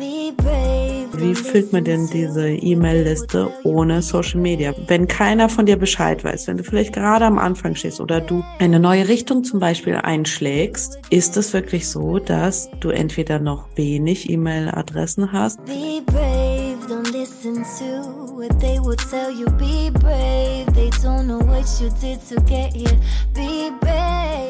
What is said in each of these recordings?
Wie füllt man denn diese E-Mail-Liste ohne Social Media? Wenn keiner von dir Bescheid weiß, wenn du vielleicht gerade am Anfang stehst oder du eine neue Richtung zum Beispiel einschlägst, ist es wirklich so, dass du entweder noch wenig E-Mail-Adressen hast. Be brave.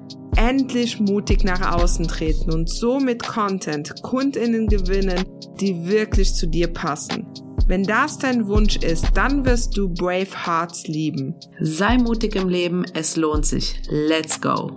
Endlich mutig nach außen treten und so mit Content Kundinnen gewinnen, die wirklich zu dir passen. Wenn das dein Wunsch ist, dann wirst du Brave Hearts lieben. Sei mutig im Leben, es lohnt sich. Let's go!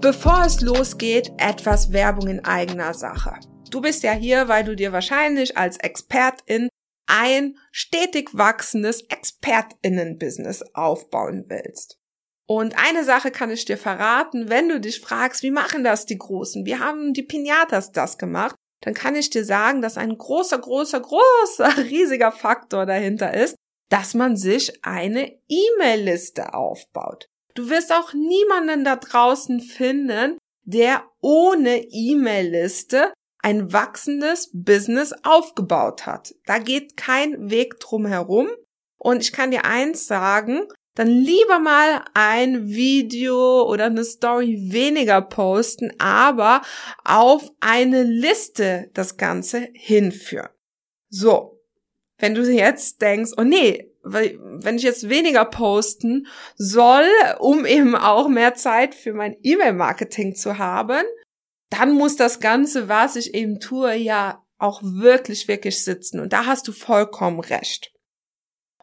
Bevor es losgeht, etwas Werbung in eigener Sache. Du bist ja hier, weil du dir wahrscheinlich als Expertin ein stetig wachsendes Expertinnen-Business aufbauen willst. Und eine Sache kann ich dir verraten, wenn du dich fragst, wie machen das die Großen? Wie haben die Pinatas das gemacht? Dann kann ich dir sagen, dass ein großer, großer, großer, riesiger Faktor dahinter ist, dass man sich eine E-Mail-Liste aufbaut. Du wirst auch niemanden da draußen finden, der ohne E-Mail-Liste ein wachsendes Business aufgebaut hat. Da geht kein Weg drum herum. Und ich kann dir eins sagen, dann lieber mal ein Video oder eine Story weniger posten, aber auf eine Liste das Ganze hinführen. So, wenn du jetzt denkst, oh nee, wenn ich jetzt weniger posten soll, um eben auch mehr Zeit für mein E-Mail-Marketing zu haben, dann muss das Ganze, was ich eben tue, ja auch wirklich, wirklich sitzen. Und da hast du vollkommen recht.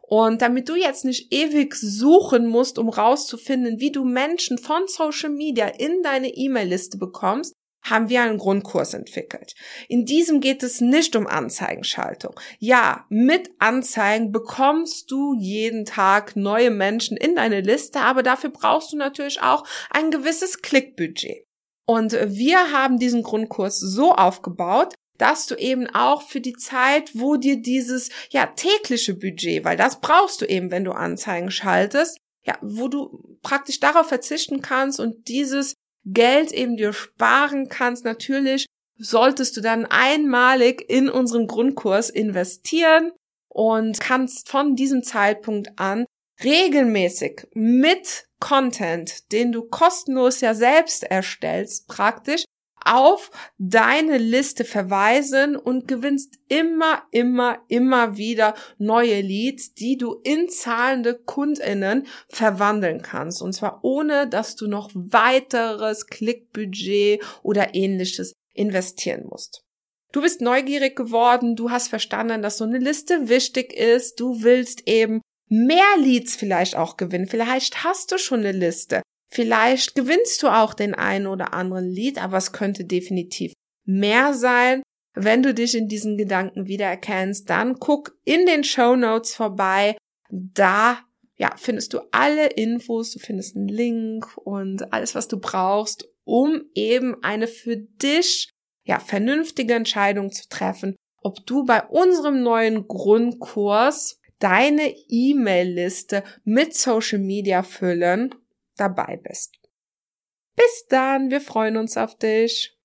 Und damit du jetzt nicht ewig suchen musst, um rauszufinden, wie du Menschen von Social Media in deine E-Mail-Liste bekommst, haben wir einen Grundkurs entwickelt. In diesem geht es nicht um Anzeigenschaltung. Ja, mit Anzeigen bekommst du jeden Tag neue Menschen in deine Liste, aber dafür brauchst du natürlich auch ein gewisses Klickbudget. Und wir haben diesen Grundkurs so aufgebaut, dass du eben auch für die Zeit, wo dir dieses ja tägliche Budget, weil das brauchst du eben, wenn du Anzeigen schaltest, ja, wo du praktisch darauf verzichten kannst und dieses Geld eben dir sparen kannst. Natürlich solltest du dann einmalig in unseren Grundkurs investieren und kannst von diesem Zeitpunkt an regelmäßig mit Content, den du kostenlos ja selbst erstellst, praktisch auf deine Liste verweisen und gewinnst immer, immer, immer wieder neue Leads, die du in zahlende Kundinnen verwandeln kannst. Und zwar ohne, dass du noch weiteres Klickbudget oder ähnliches investieren musst. Du bist neugierig geworden, du hast verstanden, dass so eine Liste wichtig ist, du willst eben mehr Leads vielleicht auch gewinnen. Vielleicht hast du schon eine Liste. Vielleicht gewinnst du auch den einen oder anderen Lied, aber es könnte definitiv mehr sein. Wenn du dich in diesen Gedanken wiedererkennst, dann guck in den Show Notes vorbei. Da ja, findest du alle Infos, du findest einen Link und alles, was du brauchst, um eben eine für dich ja vernünftige Entscheidung zu treffen, ob du bei unserem neuen Grundkurs deine E-Mail-Liste mit Social Media füllen dabei bist. Bis dann, wir freuen uns auf dich.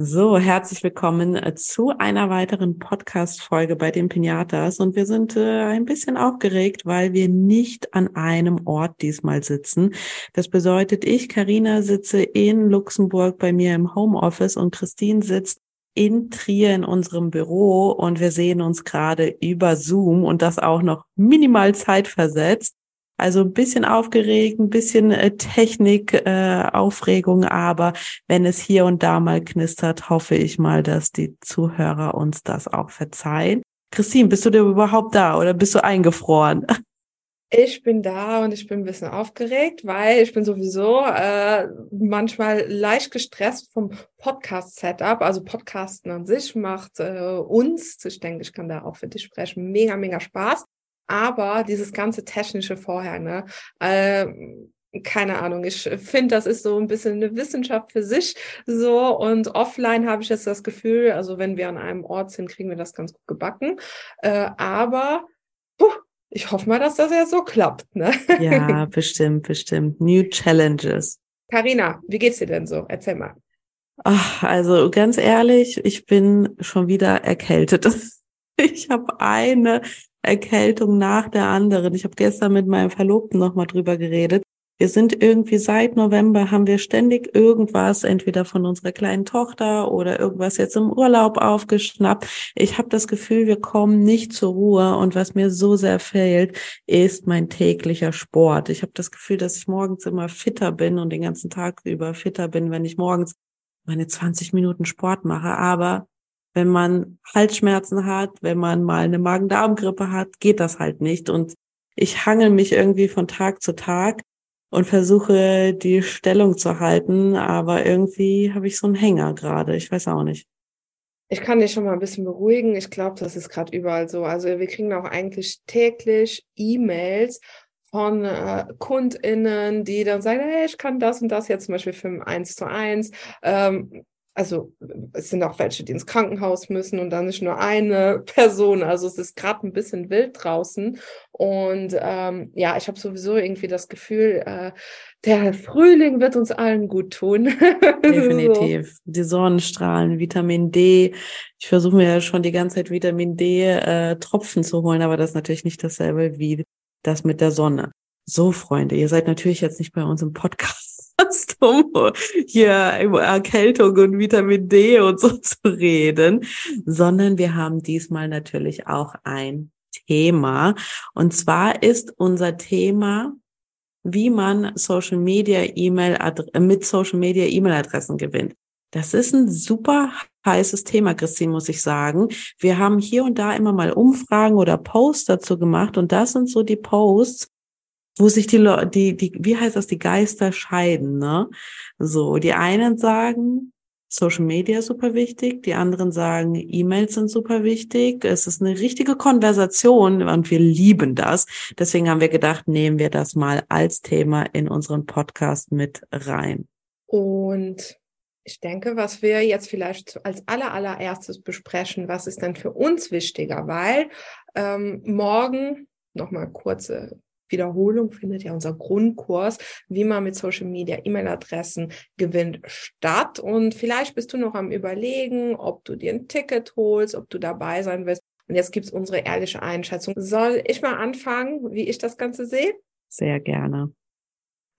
So, herzlich willkommen äh, zu einer weiteren Podcast-Folge bei den Pinatas. Und wir sind äh, ein bisschen aufgeregt, weil wir nicht an einem Ort diesmal sitzen. Das bedeutet, ich, Karina, sitze in Luxemburg bei mir im Homeoffice und Christine sitzt in Trier in unserem Büro und wir sehen uns gerade über Zoom und das auch noch minimal zeitversetzt. Also ein bisschen aufgeregt, ein bisschen äh, Technik, äh, Aufregung, aber wenn es hier und da mal knistert, hoffe ich mal, dass die Zuhörer uns das auch verzeihen. Christine, bist du denn überhaupt da oder bist du eingefroren? Ich bin da und ich bin ein bisschen aufgeregt, weil ich bin sowieso äh, manchmal leicht gestresst vom Podcast-Setup. Also Podcasten an sich macht äh, uns, ich denke, ich kann da auch für dich sprechen, mega, mega Spaß. Aber dieses ganze technische vorher, ne? Äh, keine Ahnung, ich finde, das ist so ein bisschen eine Wissenschaft für sich so und offline habe ich jetzt das Gefühl, also wenn wir an einem Ort sind, kriegen wir das ganz gut gebacken, äh, aber ich hoffe mal, dass das ja so klappt. Ne? Ja, bestimmt, bestimmt. New Challenges. Karina, wie geht's dir denn so? Erzähl mal. Ach, also ganz ehrlich, ich bin schon wieder erkältet. Ich habe eine Erkältung nach der anderen. Ich habe gestern mit meinem Verlobten nochmal drüber geredet. Wir sind irgendwie seit November haben wir ständig irgendwas, entweder von unserer kleinen Tochter oder irgendwas jetzt im Urlaub aufgeschnappt. Ich habe das Gefühl, wir kommen nicht zur Ruhe und was mir so sehr fehlt, ist mein täglicher Sport. Ich habe das Gefühl, dass ich morgens immer fitter bin und den ganzen Tag über fitter bin, wenn ich morgens meine 20 Minuten Sport mache. Aber wenn man Halsschmerzen hat, wenn man mal eine Magen-Darm-Grippe hat, geht das halt nicht. Und ich hangel mich irgendwie von Tag zu Tag und versuche die Stellung zu halten, aber irgendwie habe ich so einen Hänger gerade. Ich weiß auch nicht. Ich kann dich schon mal ein bisschen beruhigen. Ich glaube, das ist gerade überall so. Also wir kriegen auch eigentlich täglich E-Mails von äh, KundInnen, die dann sagen, hey, ich kann das und das jetzt zum Beispiel für ein 1 zu 1. Ähm, also es sind auch welche, die ins Krankenhaus müssen und dann nicht nur eine Person. Also es ist gerade ein bisschen wild draußen. Und ähm, ja, ich habe sowieso irgendwie das Gefühl, äh, der Frühling wird uns allen gut tun. Definitiv. so. Die Sonnenstrahlen, Vitamin D. Ich versuche mir ja schon die ganze Zeit Vitamin D äh, Tropfen zu holen, aber das ist natürlich nicht dasselbe wie das mit der Sonne. So, Freunde, ihr seid natürlich jetzt nicht bei uns im Podcast um hier über Erkältung und Vitamin D und so zu reden, sondern wir haben diesmal natürlich auch ein Thema. Und zwar ist unser Thema, wie man Social Media E-Mail mit Social Media E-Mail-Adressen gewinnt. Das ist ein super heißes Thema, Christine, muss ich sagen. Wir haben hier und da immer mal Umfragen oder Posts dazu gemacht und das sind so die Posts, wo sich die, die, die, wie heißt das, die Geister scheiden, ne? So, die einen sagen, Social Media super wichtig, die anderen sagen, E-Mails sind super wichtig. Es ist eine richtige Konversation und wir lieben das. Deswegen haben wir gedacht, nehmen wir das mal als Thema in unseren Podcast mit rein. Und ich denke, was wir jetzt vielleicht als aller, allererstes besprechen, was ist denn für uns wichtiger, weil ähm, morgen nochmal kurze Wiederholung findet ja unser Grundkurs, wie man mit Social Media E-Mail-Adressen gewinnt, statt. Und vielleicht bist du noch am Überlegen, ob du dir ein Ticket holst, ob du dabei sein willst. Und jetzt gibt's unsere ehrliche Einschätzung. Soll ich mal anfangen, wie ich das Ganze sehe? Sehr gerne.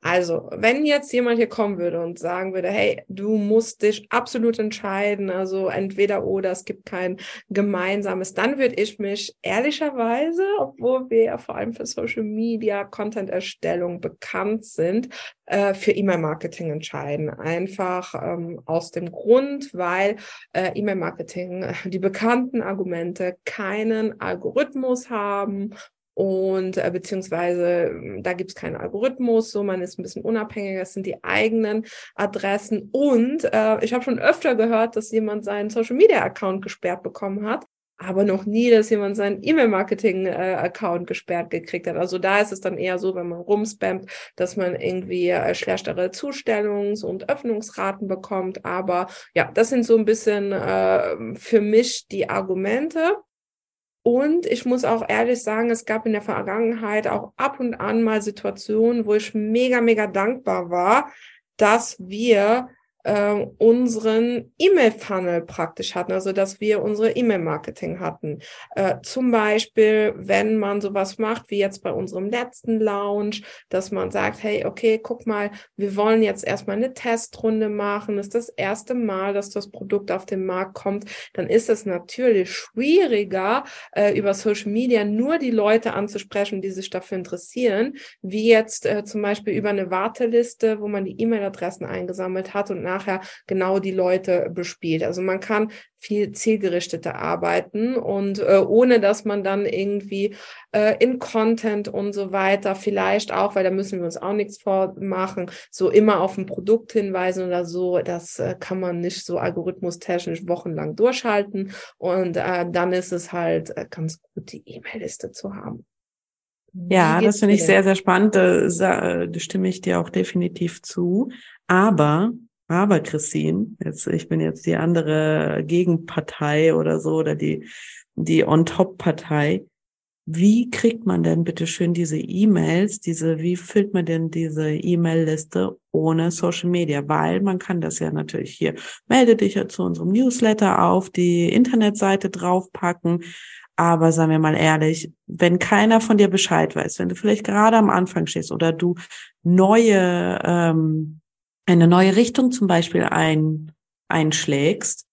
Also, wenn jetzt jemand hier kommen würde und sagen würde, hey, du musst dich absolut entscheiden, also entweder oder, es gibt kein gemeinsames, dann würde ich mich ehrlicherweise, obwohl wir ja vor allem für Social Media, Content-Erstellung bekannt sind, äh, für E-Mail-Marketing entscheiden. Einfach ähm, aus dem Grund, weil äh, E-Mail-Marketing äh, die bekannten Argumente keinen Algorithmus haben und äh, beziehungsweise hm, da gibt es keinen Algorithmus, so man ist ein bisschen unabhängiger, es sind die eigenen Adressen und äh, ich habe schon öfter gehört, dass jemand seinen Social Media Account gesperrt bekommen hat, aber noch nie, dass jemand seinen E-Mail-Marketing-Account äh, gesperrt gekriegt hat. Also da ist es dann eher so, wenn man rumspammt, dass man irgendwie äh, schlechtere Zustellungs- und Öffnungsraten bekommt. Aber ja, das sind so ein bisschen äh, für mich die Argumente. Und ich muss auch ehrlich sagen, es gab in der Vergangenheit auch ab und an mal Situationen, wo ich mega, mega dankbar war, dass wir äh, unseren E-Mail-Funnel praktisch hatten, also dass wir unsere E-Mail-Marketing hatten. Äh, zum Beispiel, wenn man sowas macht, wie jetzt bei unserem letzten Launch, dass man sagt, hey, okay, guck mal, wir wollen jetzt erstmal eine Testrunde machen, ist das erste Mal, dass das Produkt auf den Markt kommt, dann ist es natürlich schwieriger, äh, über Social Media nur die Leute anzusprechen, die sich dafür interessieren, wie jetzt äh, zum Beispiel über eine Warteliste, wo man die E-Mail-Adressen eingesammelt hat und nachher genau die Leute bespielt. Also man kann viel zielgerichteter arbeiten und äh, ohne dass man dann irgendwie äh, in Content und so weiter vielleicht auch, weil da müssen wir uns auch nichts vormachen, so immer auf ein Produkt hinweisen oder so, das äh, kann man nicht so algorithmustechnisch wochenlang durchhalten und äh, dann ist es halt äh, ganz gut, die E-Mail-Liste zu haben. Ja, das finde ich sehr, sehr spannend. Da, da stimme ich dir auch definitiv zu. Aber, aber Christine, jetzt, ich bin jetzt die andere Gegenpartei oder so oder die, die On-Top-Partei. Wie kriegt man denn bitte schön diese E-Mails, diese, wie füllt man denn diese E-Mail-Liste ohne Social Media? Weil man kann das ja natürlich hier, melde dich ja zu unserem Newsletter auf, die Internetseite draufpacken, aber sagen wir mal ehrlich, wenn keiner von dir Bescheid weiß, wenn du vielleicht gerade am Anfang stehst oder du neue, ähm, eine neue Richtung zum Beispiel ein, einschlägst,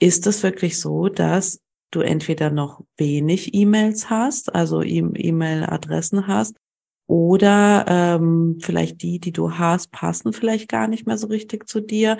ist es wirklich so, dass du entweder noch wenig E-Mails hast, also E-Mail-Adressen hast, oder ähm, vielleicht die, die du hast, passen vielleicht gar nicht mehr so richtig zu dir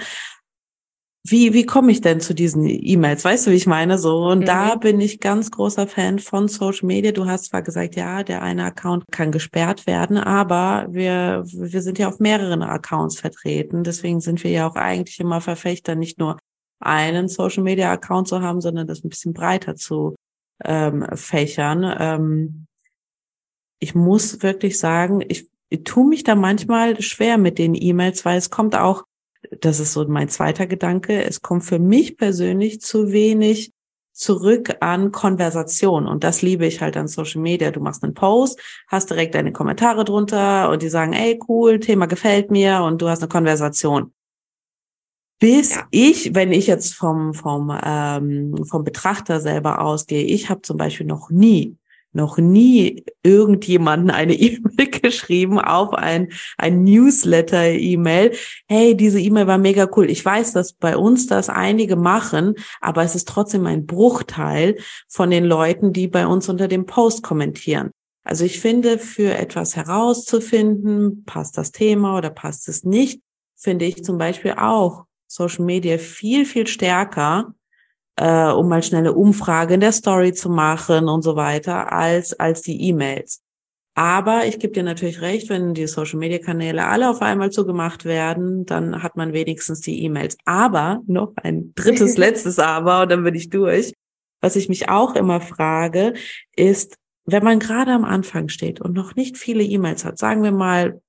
wie, wie komme ich denn zu diesen E-Mails? Weißt du, wie ich meine? So, und mhm. da bin ich ganz großer Fan von Social Media. Du hast zwar gesagt, ja, der eine Account kann gesperrt werden, aber wir, wir sind ja auf mehreren Accounts vertreten. Deswegen sind wir ja auch eigentlich immer Verfechter, nicht nur einen Social Media Account zu haben, sondern das ein bisschen breiter zu ähm, fächern. Ähm, ich muss wirklich sagen, ich, ich tue mich da manchmal schwer mit den E-Mails, weil es kommt auch das ist so mein zweiter Gedanke, es kommt für mich persönlich zu wenig zurück an Konversation. Und das liebe ich halt an Social Media. Du machst einen Post, hast direkt deine Kommentare drunter und die sagen, ey, cool, Thema gefällt mir und du hast eine Konversation. Bis ja. ich, wenn ich jetzt vom, vom, ähm, vom Betrachter selber ausgehe, ich habe zum Beispiel noch nie noch nie irgendjemanden eine E-Mail geschrieben auf ein, ein Newsletter-E-Mail. Hey, diese E-Mail war mega cool. Ich weiß, dass bei uns das einige machen, aber es ist trotzdem ein Bruchteil von den Leuten, die bei uns unter dem Post kommentieren. Also ich finde, für etwas herauszufinden, passt das Thema oder passt es nicht, finde ich zum Beispiel auch Social Media viel, viel stärker äh, um mal schnelle Umfrage in der Story zu machen und so weiter, als, als die E-Mails. Aber ich gebe dir natürlich recht, wenn die Social-Media-Kanäle alle auf einmal zugemacht werden, dann hat man wenigstens die E-Mails. Aber noch ein drittes, letztes Aber und dann bin ich durch. Was ich mich auch immer frage, ist, wenn man gerade am Anfang steht und noch nicht viele E-Mails hat, sagen wir mal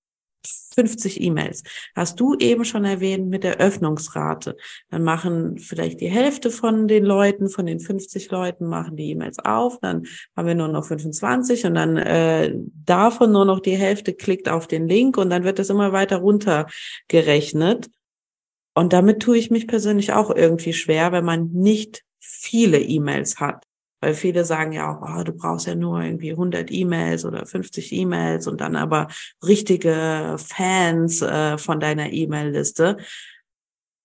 50 E-Mails. Hast du eben schon erwähnt mit der Öffnungsrate. Dann machen vielleicht die Hälfte von den Leuten, von den 50 Leuten, machen die E-Mails auf. Dann haben wir nur noch 25 und dann äh, davon nur noch die Hälfte klickt auf den Link und dann wird das immer weiter runtergerechnet. Und damit tue ich mich persönlich auch irgendwie schwer, wenn man nicht viele E-Mails hat. Weil viele sagen ja auch, oh, du brauchst ja nur irgendwie 100 E-Mails oder 50 E-Mails und dann aber richtige Fans äh, von deiner E-Mail-Liste.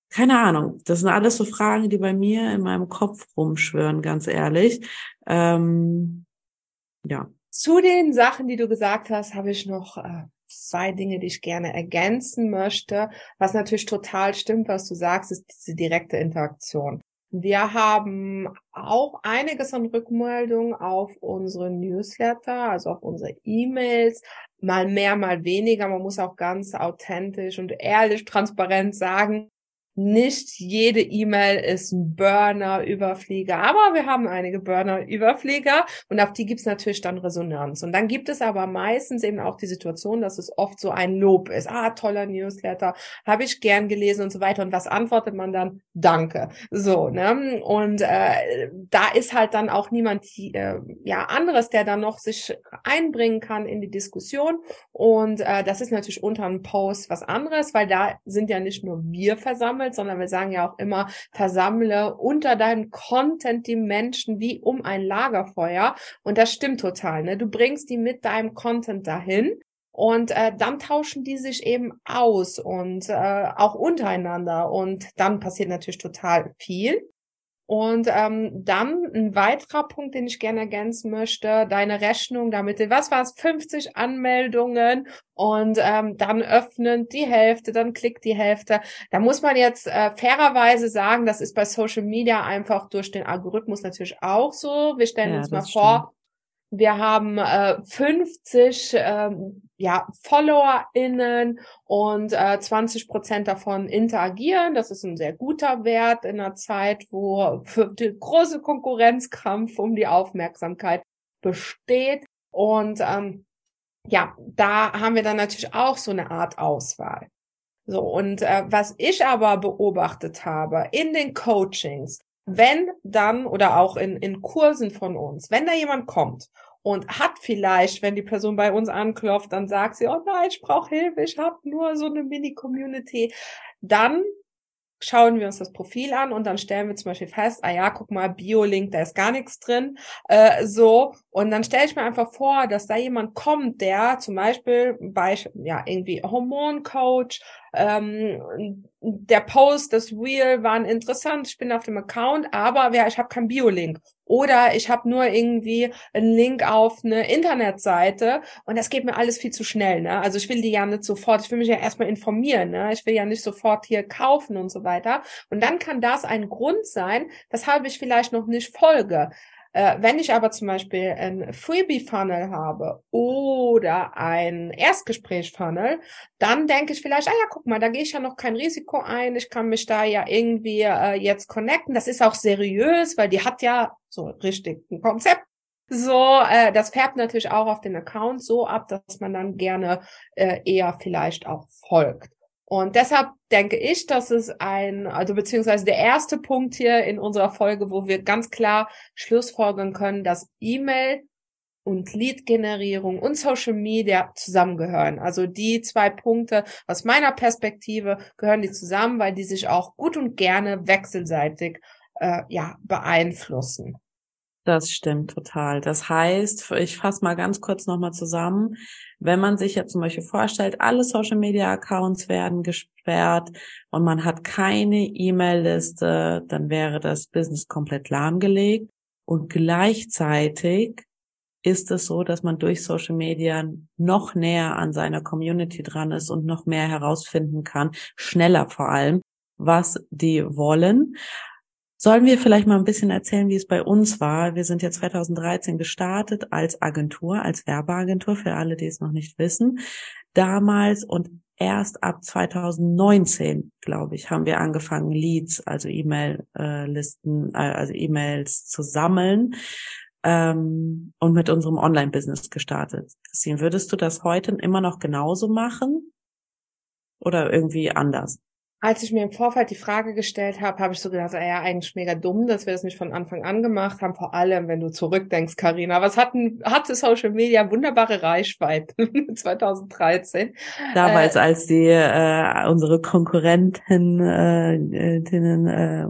Keine Ahnung. Das sind alles so Fragen, die bei mir in meinem Kopf rumschwören, ganz ehrlich. Ähm, ja. Zu den Sachen, die du gesagt hast, habe ich noch äh, zwei Dinge, die ich gerne ergänzen möchte. Was natürlich total stimmt, was du sagst, ist diese direkte Interaktion. Wir haben auch einiges an Rückmeldungen auf unsere Newsletter, also auf unsere E-Mails, mal mehr, mal weniger. Man muss auch ganz authentisch und ehrlich, transparent sagen, nicht jede E-Mail ist ein Burner-Überflieger, aber wir haben einige Burner-Überflieger und auf die gibt's natürlich dann Resonanz. Und dann gibt es aber meistens eben auch die Situation, dass es oft so ein Lob ist. Ah, toller Newsletter, habe ich gern gelesen und so weiter. Und was antwortet man dann? Danke. So, ne? Und äh, da ist halt dann auch niemand äh, ja anderes, der dann noch sich einbringen kann in die Diskussion. Und äh, das ist natürlich unter einem Post was anderes, weil da sind ja nicht nur wir versammelt, versammelt, sondern wir sagen ja auch immer, versammle unter deinem Content die Menschen wie um ein Lagerfeuer. Und das stimmt total. Ne? Du bringst die mit deinem Content dahin. Und äh, dann tauschen die sich eben aus und äh, auch untereinander. Und dann passiert natürlich total viel. Und ähm, dann ein weiterer Punkt, den ich gerne ergänzen möchte, deine Rechnung damit, was war es, 50 Anmeldungen und ähm, dann öffnen die Hälfte, dann klickt die Hälfte. Da muss man jetzt äh, fairerweise sagen, das ist bei Social Media einfach durch den Algorithmus natürlich auch so. Wir stellen ja, uns mal vor, wir haben äh, 50 ähm, ja, FollowerInnen und äh, 20 Prozent davon interagieren. Das ist ein sehr guter Wert in einer Zeit, wo große Konkurrenzkampf um die Aufmerksamkeit besteht. Und ähm, ja, da haben wir dann natürlich auch so eine Art Auswahl. So, und äh, was ich aber beobachtet habe in den Coachings, wenn dann oder auch in, in Kursen von uns, wenn da jemand kommt und hat vielleicht, wenn die Person bei uns anklopft, dann sagt sie, oh nein, ich brauche Hilfe, ich habe nur so eine Mini-Community, dann schauen wir uns das Profil an und dann stellen wir zum Beispiel fest, ah ja, guck mal, Bio-Link, da ist gar nichts drin, äh, so. Und dann stelle ich mir einfach vor, dass da jemand kommt, der zum Beispiel bei, ja, irgendwie Hormoncoach, ähm, der Post, das Reel waren interessant, ich bin auf dem Account, aber ja, ich habe keinen Bio-Link. Oder ich habe nur irgendwie einen Link auf eine Internetseite und das geht mir alles viel zu schnell. Ne? Also ich will die ja nicht sofort, ich will mich ja erstmal informieren, ne? ich will ja nicht sofort hier kaufen und so weiter. Und dann kann das ein Grund sein, weshalb ich vielleicht noch nicht folge. Äh, wenn ich aber zum Beispiel ein Freebie-Funnel habe oder ein Erstgespräch-Funnel, dann denke ich vielleicht, ah ja, guck mal, da gehe ich ja noch kein Risiko ein, ich kann mich da ja irgendwie äh, jetzt connecten. Das ist auch seriös, weil die hat ja so richtig ein Konzept. So, äh, das färbt natürlich auch auf den Account so ab, dass man dann gerne äh, eher vielleicht auch folgt. Und deshalb denke ich, dass es ein, also beziehungsweise der erste Punkt hier in unserer Folge, wo wir ganz klar Schlussfolgern können, dass E-Mail und Lead-Generierung und Social Media zusammengehören. Also die zwei Punkte aus meiner Perspektive gehören die zusammen, weil die sich auch gut und gerne wechselseitig äh, ja beeinflussen. Das stimmt total. Das heißt, ich fasse mal ganz kurz nochmal zusammen. Wenn man sich jetzt zum Beispiel vorstellt, alle Social Media Accounts werden gesperrt und man hat keine E-Mail-Liste, dann wäre das Business komplett lahmgelegt. Und gleichzeitig ist es so, dass man durch Social Media noch näher an seiner Community dran ist und noch mehr herausfinden kann, schneller vor allem, was die wollen. Sollen wir vielleicht mal ein bisschen erzählen, wie es bei uns war? Wir sind ja 2013 gestartet als Agentur, als Werbeagentur, für alle, die es noch nicht wissen. Damals und erst ab 2019, glaube ich, haben wir angefangen, Leads, also E-Mail-Listen, äh, also E-Mails zu sammeln ähm, und mit unserem Online-Business gestartet. Christine, würdest du das heute immer noch genauso machen oder irgendwie anders? Als ich mir im Vorfeld die Frage gestellt habe, habe ich so gedacht, ja, eigentlich mega dumm, dass wir das nicht von Anfang an gemacht haben. Vor allem, wenn du zurückdenkst, Karina, was hatten, hatte Social Media wunderbare Reichweite 2013. Damals, äh, als die äh, unsere Konkurrenten äh, äh,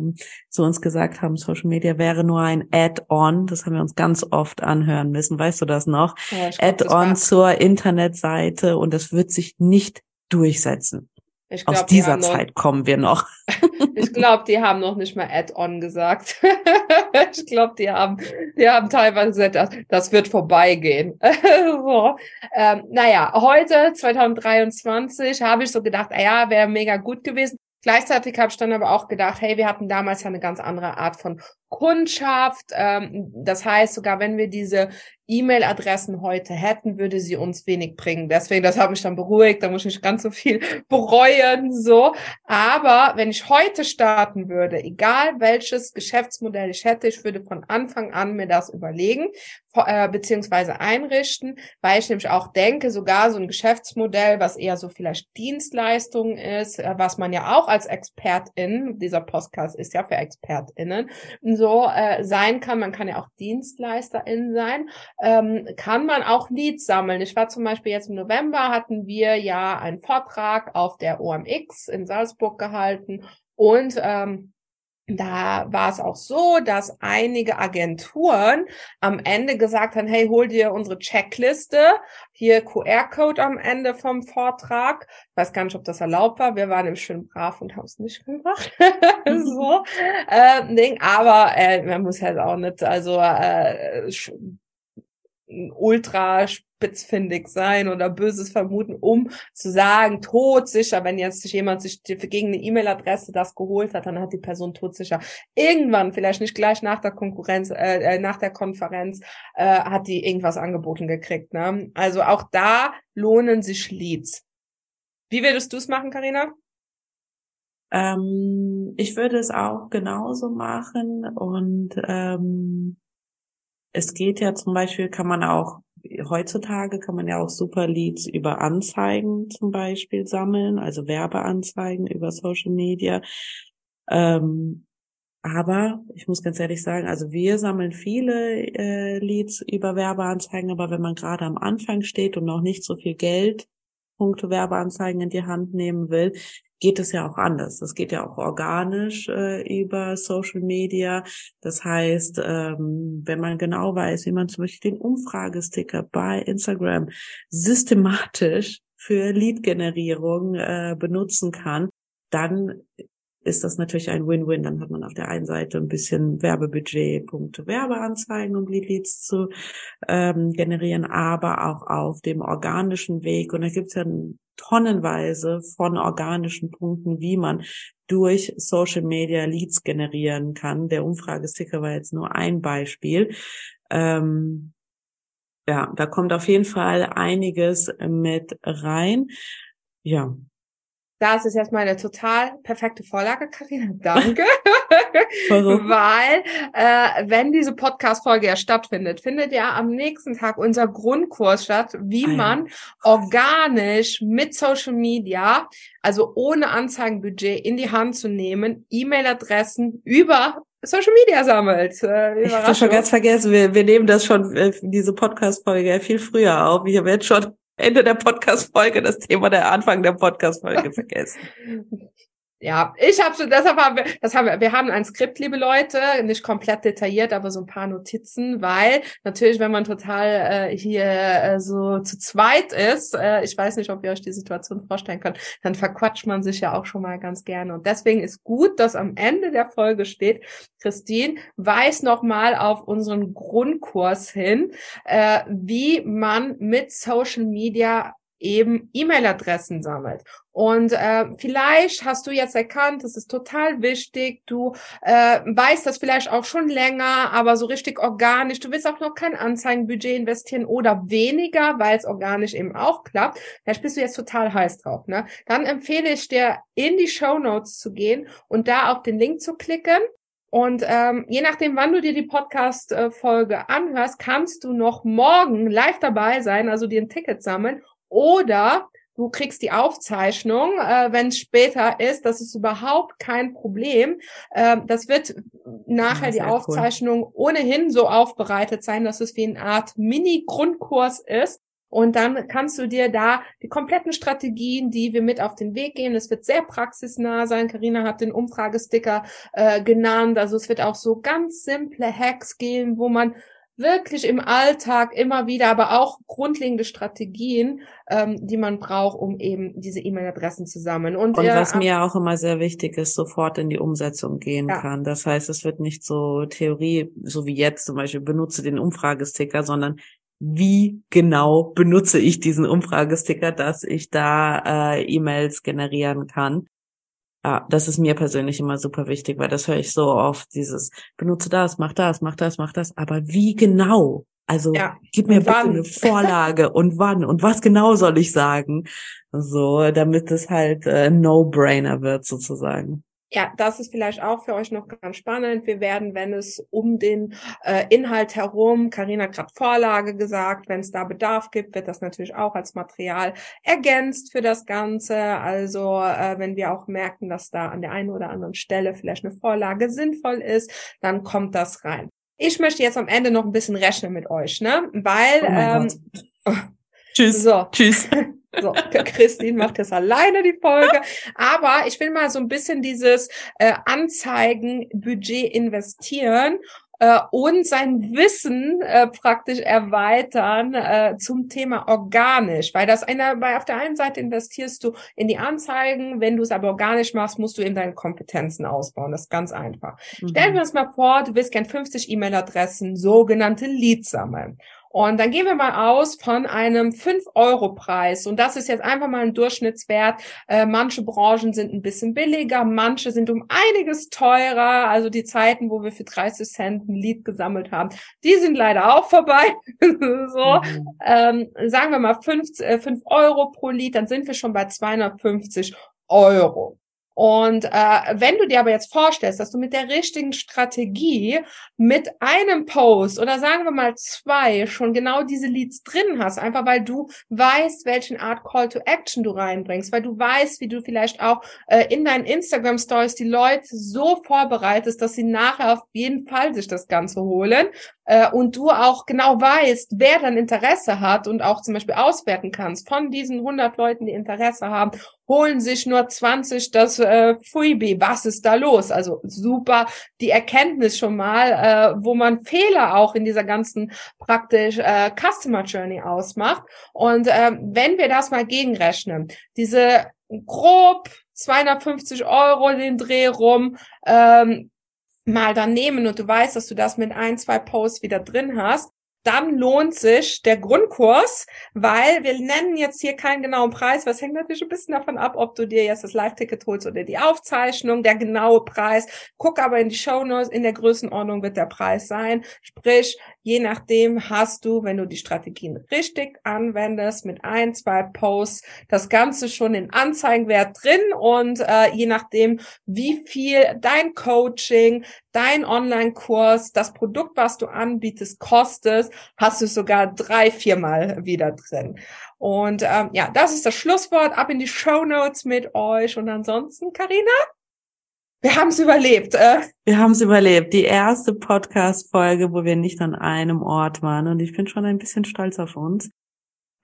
zu uns gesagt haben, Social Media wäre nur ein Add-on. Das haben wir uns ganz oft anhören müssen. Weißt du das noch? Ja, Add-on zur Internetseite und das wird sich nicht durchsetzen. Ich glaub, Aus dieser Zeit noch, kommen wir noch. ich glaube, die haben noch nicht mal Add-on gesagt. ich glaube, die haben, die haben teilweise gesagt, das, das wird vorbeigehen. so. ähm, naja, heute, 2023, habe ich so gedacht, ah ja, wäre mega gut gewesen. Gleichzeitig habe ich dann aber auch gedacht, hey, wir hatten damals ja eine ganz andere Art von Kundschaft. Ähm, das heißt, sogar wenn wir diese E-Mail-Adressen heute hätten, würde sie uns wenig bringen. Deswegen, das hat mich dann beruhigt, da muss ich nicht ganz so viel bereuen, so. Aber wenn ich heute starten würde, egal welches Geschäftsmodell ich hätte, ich würde von Anfang an mir das überlegen, äh, beziehungsweise einrichten, weil ich nämlich auch denke, sogar so ein Geschäftsmodell, was eher so vielleicht Dienstleistungen ist, äh, was man ja auch als Expertin, dieser Podcast ist ja für ExpertInnen, so äh, sein kann, man kann ja auch DienstleisterIn sein, ähm, kann man auch Leads sammeln. Ich war zum Beispiel jetzt im November, hatten wir ja einen Vortrag auf der OMX in Salzburg gehalten und ähm, da war es auch so, dass einige Agenturen am Ende gesagt haben, hey, hol dir unsere Checkliste, hier QR-Code am Ende vom Vortrag. Ich weiß gar nicht, ob das erlaubt war. Wir waren nämlich schön brav und haben es nicht gemacht. so, äh, Ding. Aber äh, man muss halt auch nicht, also äh, ultra spitzfindig sein oder Böses vermuten, um zu sagen, todsicher, wenn jetzt jemand sich gegen eine E-Mail-Adresse das geholt hat, dann hat die Person todsicher. Irgendwann, vielleicht nicht gleich nach der Konkurrenz, äh, äh, nach der Konferenz, äh, hat die irgendwas angeboten gekriegt. Ne? Also auch da lohnen sich Leads. Wie würdest du es machen, Karina? Ähm, ich würde es auch genauso machen und ähm, es geht ja zum Beispiel, kann man auch, heutzutage kann man ja auch super Leads über Anzeigen zum Beispiel sammeln, also Werbeanzeigen über Social Media. Ähm, aber ich muss ganz ehrlich sagen, also wir sammeln viele äh, Leads über Werbeanzeigen, aber wenn man gerade am Anfang steht und noch nicht so viel Geld Punkte Werbeanzeigen in die Hand nehmen will, geht es ja auch anders. Das geht ja auch organisch äh, über Social Media. Das heißt, ähm, wenn man genau weiß, wie man zum Beispiel den Umfragesticker bei Instagram systematisch für Lead-Generierung äh, benutzen kann, dann ist das natürlich ein Win-Win. Dann hat man auf der einen Seite ein bisschen Werbebudget, Punkte Werbeanzeigen, um Lead-Leads zu ähm, generieren, aber auch auf dem organischen Weg. Und da gibt es ja tonnenweise von organischen Punkten, wie man durch Social Media Leads generieren kann. Der Umfragesticker war jetzt nur ein Beispiel. Ähm, ja, da kommt auf jeden Fall einiges mit rein. Ja, das ist erstmal eine total perfekte Vorlage, Karina. Danke. Weil, äh, wenn diese Podcast-Folge ja stattfindet, findet ja am nächsten Tag unser Grundkurs statt, wie ah, man organisch mit Social Media, also ohne Anzeigenbudget in die Hand zu nehmen, E-Mail-Adressen über Social Media sammelt. Äh, ich habe schon ganz vergessen, wir, wir nehmen das schon, äh, diese Podcast-Folge viel früher auf. Ich habe jetzt schon Ende der Podcast-Folge das Thema der Anfang der Podcast-Folge vergessen. Ja, ich habe so, deshalb haben wir, das haben wir, wir haben ein Skript, liebe Leute, nicht komplett detailliert, aber so ein paar Notizen, weil natürlich, wenn man total äh, hier äh, so zu zweit ist, äh, ich weiß nicht, ob ihr euch die Situation vorstellen könnt, dann verquatscht man sich ja auch schon mal ganz gerne. Und deswegen ist gut, dass am Ende der Folge steht, Christine, weist nochmal auf unseren Grundkurs hin, äh, wie man mit Social Media eben E-Mail-Adressen sammelt. Und äh, vielleicht hast du jetzt erkannt, das ist total wichtig, du äh, weißt das vielleicht auch schon länger, aber so richtig organisch, du willst auch noch kein Anzeigenbudget investieren oder weniger, weil es organisch eben auch klappt, vielleicht bist du jetzt total heiß drauf. Ne? Dann empfehle ich dir, in die Show Notes zu gehen und da auf den Link zu klicken und ähm, je nachdem, wann du dir die Podcast-Folge anhörst, kannst du noch morgen live dabei sein, also dir ein Ticket sammeln oder du kriegst die Aufzeichnung, äh, wenn es später ist. Das ist überhaupt kein Problem. Äh, das wird nachher ja, die Aufzeichnung cool. ohnehin so aufbereitet sein, dass es wie eine Art Mini-Grundkurs ist. Und dann kannst du dir da die kompletten Strategien, die wir mit auf den Weg gehen, es wird sehr praxisnah sein. Karina hat den Umfragesticker äh, genannt. Also es wird auch so ganz simple Hacks gehen, wo man wirklich im Alltag immer wieder, aber auch grundlegende Strategien, ähm, die man braucht, um eben diese E-Mail-Adressen zu sammeln. Und, und was mir auch immer sehr wichtig ist, sofort in die Umsetzung gehen ja. kann. Das heißt, es wird nicht so Theorie, so wie jetzt zum Beispiel, benutze den Umfragesticker, sondern wie genau benutze ich diesen Umfragesticker, dass ich da äh, E-Mails generieren kann. Ja, das ist mir persönlich immer super wichtig, weil das höre ich so oft, dieses benutze das, mach das, mach das, mach das, aber wie genau? Also ja, gib mir bitte eine Vorlage und wann und was genau soll ich sagen? So, damit es halt äh, No-Brainer wird sozusagen. Ja, das ist vielleicht auch für euch noch ganz spannend. Wir werden, wenn es um den äh, Inhalt herum, Karina hat gerade Vorlage gesagt, wenn es da Bedarf gibt, wird das natürlich auch als Material ergänzt für das Ganze. Also äh, wenn wir auch merken, dass da an der einen oder anderen Stelle vielleicht eine Vorlage sinnvoll ist, dann kommt das rein. Ich möchte jetzt am Ende noch ein bisschen rechnen mit euch, ne? Weil oh ähm, Tschüss. So. Tschüss. So, Christine macht jetzt alleine die Folge. Aber ich will mal so ein bisschen dieses äh, Anzeigenbudget investieren äh, und sein Wissen äh, praktisch erweitern äh, zum Thema organisch, weil das einer, weil auf der einen Seite investierst du in die Anzeigen, wenn du es aber organisch machst, musst du eben deine Kompetenzen ausbauen. Das ist ganz einfach. Mhm. Stellen wir uns mal vor, du willst gern 50 E-Mail-Adressen, sogenannte Leads sammeln. Und dann gehen wir mal aus von einem 5-Euro-Preis. Und das ist jetzt einfach mal ein Durchschnittswert. Äh, manche Branchen sind ein bisschen billiger, manche sind um einiges teurer. Also die Zeiten, wo wir für 30 Cent ein Lied gesammelt haben, die sind leider auch vorbei. so, mhm. ähm, sagen wir mal 5, äh, 5 Euro pro Lied, dann sind wir schon bei 250 Euro. Und äh, wenn du dir aber jetzt vorstellst, dass du mit der richtigen Strategie mit einem Post oder sagen wir mal zwei schon genau diese Leads drin hast, einfach weil du weißt, welchen Art Call to Action du reinbringst, weil du weißt, wie du vielleicht auch äh, in deinen Instagram Stories die Leute so vorbereitest, dass sie nachher auf jeden Fall sich das Ganze holen äh, und du auch genau weißt, wer dann Interesse hat und auch zum Beispiel auswerten kannst von diesen 100 Leuten, die Interesse haben holen sich nur 20 das äh, Freebie. Was ist da los? Also super die Erkenntnis schon mal, äh, wo man Fehler auch in dieser ganzen praktisch äh, Customer Journey ausmacht. Und äh, wenn wir das mal gegenrechnen, diese grob 250 Euro den Dreh rum, ähm, mal dann nehmen und du weißt, dass du das mit ein, zwei Posts wieder drin hast, dann lohnt sich der Grundkurs, weil wir nennen jetzt hier keinen genauen Preis. Was hängt natürlich ein bisschen davon ab, ob du dir jetzt das Live-Ticket holst oder die Aufzeichnung, der genaue Preis. Guck aber in die Show Notes, in der Größenordnung wird der Preis sein. Sprich, Je nachdem hast du, wenn du die Strategien richtig anwendest, mit ein, zwei Posts das Ganze schon in Anzeigenwert drin und äh, je nachdem, wie viel dein Coaching, dein Online-Kurs, das Produkt, was du anbietest, kostet, hast du sogar drei, viermal wieder drin. Und ähm, ja, das ist das Schlusswort. Ab in die Show Notes mit euch. Und ansonsten, Karina? Wir haben es überlebt. Äh. Wir haben es überlebt. Die erste Podcast-Folge, wo wir nicht an einem Ort waren. Und ich bin schon ein bisschen stolz auf uns.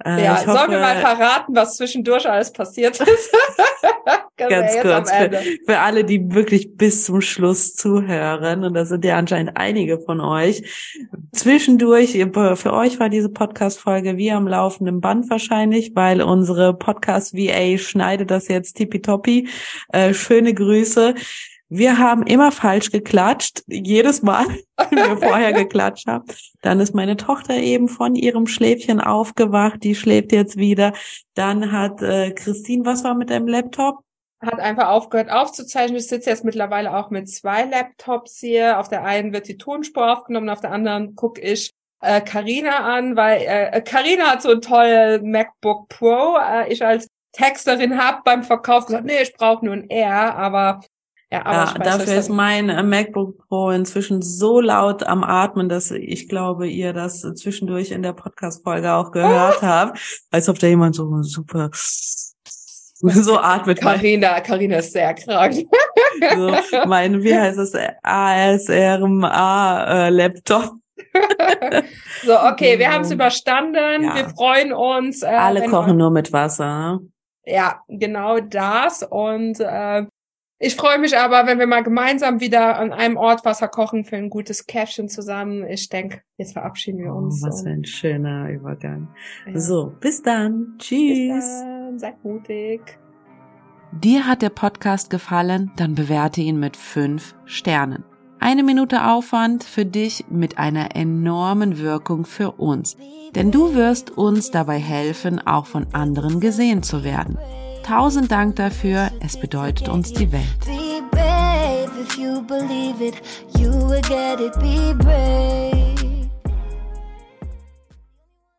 Äh, ja, hoffe, sollen wir mal verraten, was zwischendurch alles passiert ist? ganz kurz, für, für, alle, die wirklich bis zum Schluss zuhören, und da sind ja anscheinend einige von euch, zwischendurch, für euch war diese Podcast-Folge wie am laufenden Band wahrscheinlich, weil unsere Podcast-VA schneidet das jetzt tippitoppi. Äh, schöne Grüße. Wir haben immer falsch geklatscht, jedes Mal, wenn wir vorher geklatscht haben. Dann ist meine Tochter eben von ihrem Schläfchen aufgewacht, die schläft jetzt wieder. Dann hat äh, Christine, was war mit deinem Laptop? Hat einfach aufgehört aufzuzeichnen. Ich sitze jetzt mittlerweile auch mit zwei Laptops hier. Auf der einen wird die Tonspur aufgenommen, auf der anderen gucke ich äh, Carina an, weil äh, Carina hat so ein tolles MacBook Pro. Äh, ich als Texterin habe beim Verkauf gesagt, nee, ich brauche nur ein R, aber ja, aber ja, dafür ist mein äh, MacBook Pro inzwischen so laut am Atmen, dass ich glaube, ihr das zwischendurch in der Podcast-Folge auch gehört oh. habt, als ob da jemand so super so atmet. Carina, Carina ist sehr krank. so, mein, wie heißt es, ASRMA-Laptop. Äh, so, okay, wir haben es überstanden. Ja. Wir freuen uns. Äh, Alle kochen nur mit Wasser. Ja, genau das. Und äh, ich freue mich aber, wenn wir mal gemeinsam wieder an einem Ort Wasser kochen für ein gutes Käffchen zusammen. Ich denke, jetzt verabschieden wir oh, uns. Oh, was für ein schöner Übergang. Ja. So, bis dann. Tschüss. Bis dann. Seid mutig. Dir hat der Podcast gefallen? Dann bewerte ihn mit fünf Sternen. Eine Minute Aufwand für dich mit einer enormen Wirkung für uns. Denn du wirst uns dabei helfen, auch von anderen gesehen zu werden. Tausend Dank dafür, es bedeutet uns die Welt. If you believe it, you will get it, be brave.